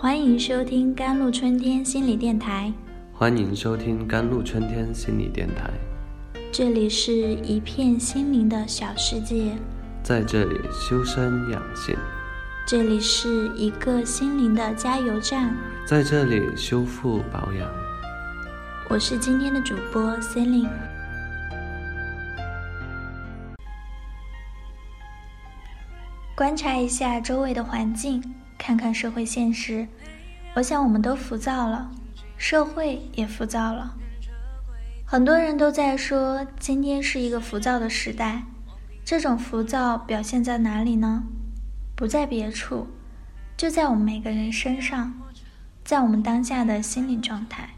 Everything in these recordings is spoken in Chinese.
欢迎收听甘露春天心理电台。欢迎收听甘露春天心理电台。这里是一片心灵的小世界，在这里修身养性，这里是一个心灵的加油站，在这里修复保养。我是今天的主播 Celine。观察一下周围的环境。看看社会现实，我想我们都浮躁了，社会也浮躁了。很多人都在说今天是一个浮躁的时代，这种浮躁表现在哪里呢？不在别处，就在我们每个人身上，在我们当下的心理状态。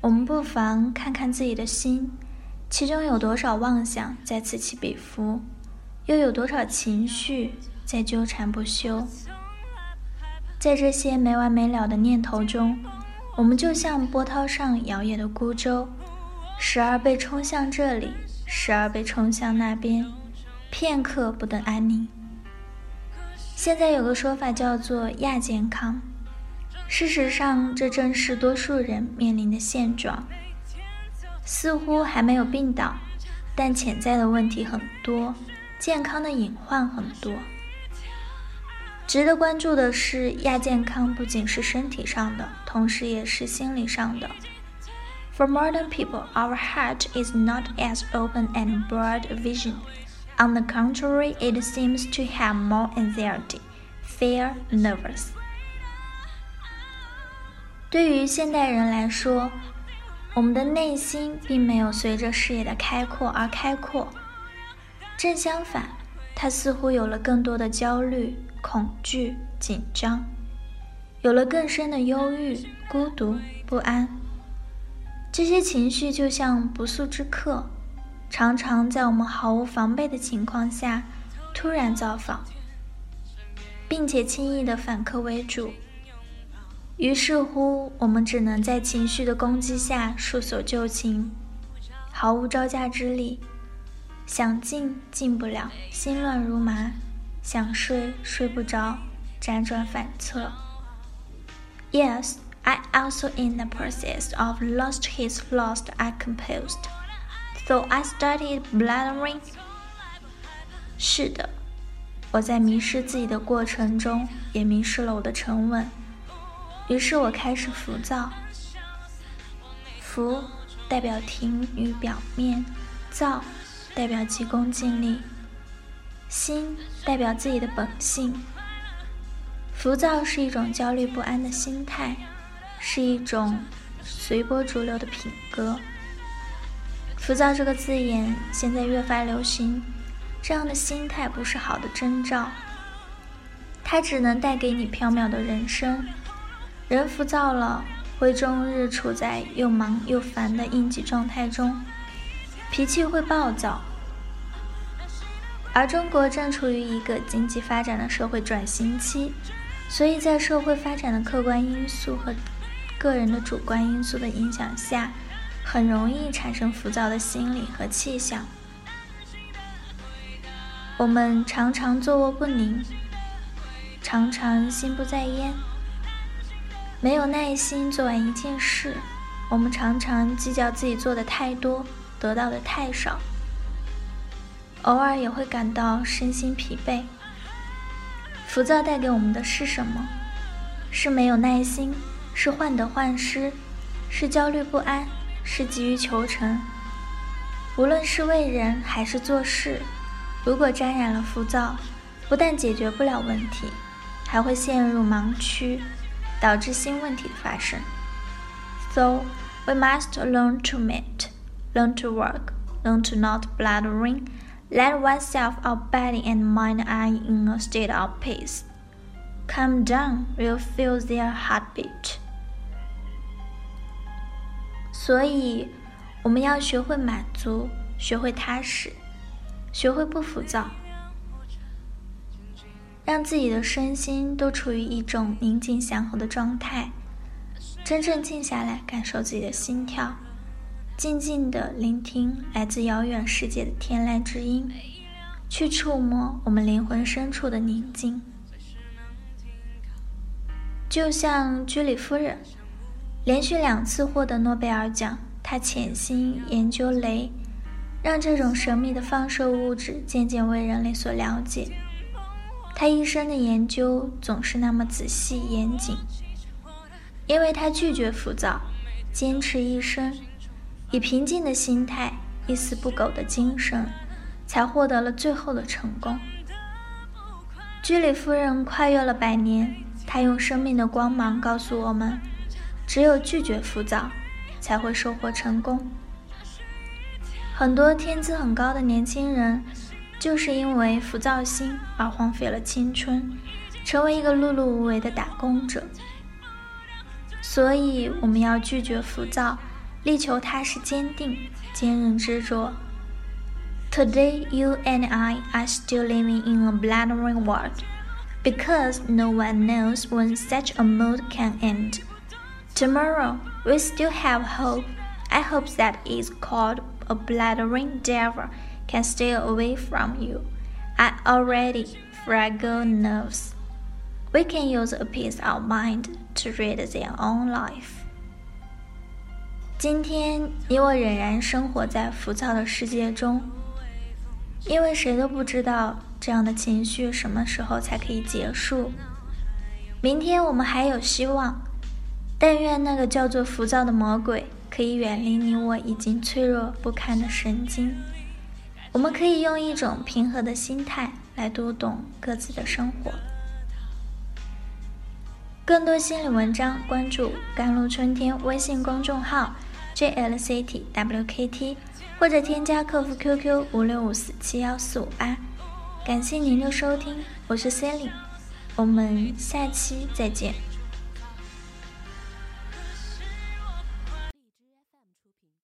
我们不妨看看自己的心，其中有多少妄想在此起彼伏，又有多少情绪在纠缠不休。在这些没完没了的念头中，我们就像波涛上摇曳的孤舟，时而被冲向这里，时而被冲向那边，片刻不得安宁。现在有个说法叫做亚健康，事实上，这正是多数人面临的现状。似乎还没有病倒，但潜在的问题很多，健康的隐患很多。值得关注的是，亚健康不仅是身体上的，同时也是心理上的。For modern people, our heart is not as open and broad a vision. On the contrary, it seems to have more anxiety, fear, nervous. 对于现代人来说，我们的内心并没有随着视野的开阔而开阔，正相反，他似乎有了更多的焦虑。恐惧、紧张，有了更深的忧郁、孤独、不安。这些情绪就像不速之客，常常在我们毫无防备的情况下突然造访，并且轻易的反客为主。于是乎，我们只能在情绪的攻击下束手就擒，毫无招架之力，想进进不了，心乱如麻。想睡睡不着，辗转反侧。Yes, I also in the process of lost his lost I composed. So I started blathering. 是的，我在迷失自己的过程中，也迷失了我的沉稳。于是我开始浮躁。浮代表停于表面，躁代表急功近利。心代表自己的本性，浮躁是一种焦虑不安的心态，是一种随波逐流的品格。浮躁这个字眼现在越发流行，这样的心态不是好的征兆，它只能带给你缥缈的人生。人浮躁了，会终日处在又忙又烦的应急状态中，脾气会暴躁。而中国正处于一个经济发展的社会转型期，所以在社会发展的客观因素和个人的主观因素的影响下，很容易产生浮躁的心理和气象。我们常常坐卧不宁，常常心不在焉，没有耐心做完一件事。我们常常计较自己做的太多，得到的太少。偶尔也会感到身心疲惫。浮躁带给我们的是什么？是没有耐心，是患得患失，是焦虑不安，是急于求成。无论是为人还是做事，如果沾染了浮躁，不但解决不了问题，还会陷入盲区，导致新问题的发生。So we must learn to meet, learn to work, learn to not blathering. Let oneself our body and mind are in a state of peace. Calm down, you'll feel their heartbeat. 所以，我们要学会满足，学会踏实，学会不浮躁，让自己的身心都处于一种宁静祥和的状态，真正静下来，感受自己的心跳。 静静地聆听来自遥远世界的天籁之音，去触摸我们灵魂深处的宁静。就像居里夫人，连续两次获得诺贝尔奖，她潜心研究镭，让这种神秘的放射物质渐渐为人类所了解。她一生的研究总是那么仔细严谨，因为她拒绝浮躁，坚持一生，以平静的心态、一丝不苟的精神，才获得了最后的成功。居里夫人跨越了百年，她用生命的光芒告诉我们：只有拒绝浮躁，才会收获成功。很多天资很高的年轻人，就是因为浮躁心而荒废了青春，成为一个碌碌无为的打工者。所以，我们要拒绝浮躁，力求踏实坚定、坚韧执着。Today, you and I are still living in a blundering world, because no one knows when such a mood can end. Tomorrow, we still have hope. I hope that is called a blundering devil can stay away from you. I already fragile nerves. We can use a peace of mind to read their own life. 今天，你我仍然生活在浮躁的世界中。因为谁都不知道这样的情绪什么时候才可以结束。明天我们还有希望，但愿那个叫做浮躁的魔鬼可以远离你我已经脆弱不堪的神经。我们可以用一种平和的心态来读懂各自的生活。更多心理文章，关注“甘露春天”微信公众号 “jlctwkt”。或者添加客服 QQ 五六五四七幺四五八，感谢您的收听，我是 Sally，我们下期再见。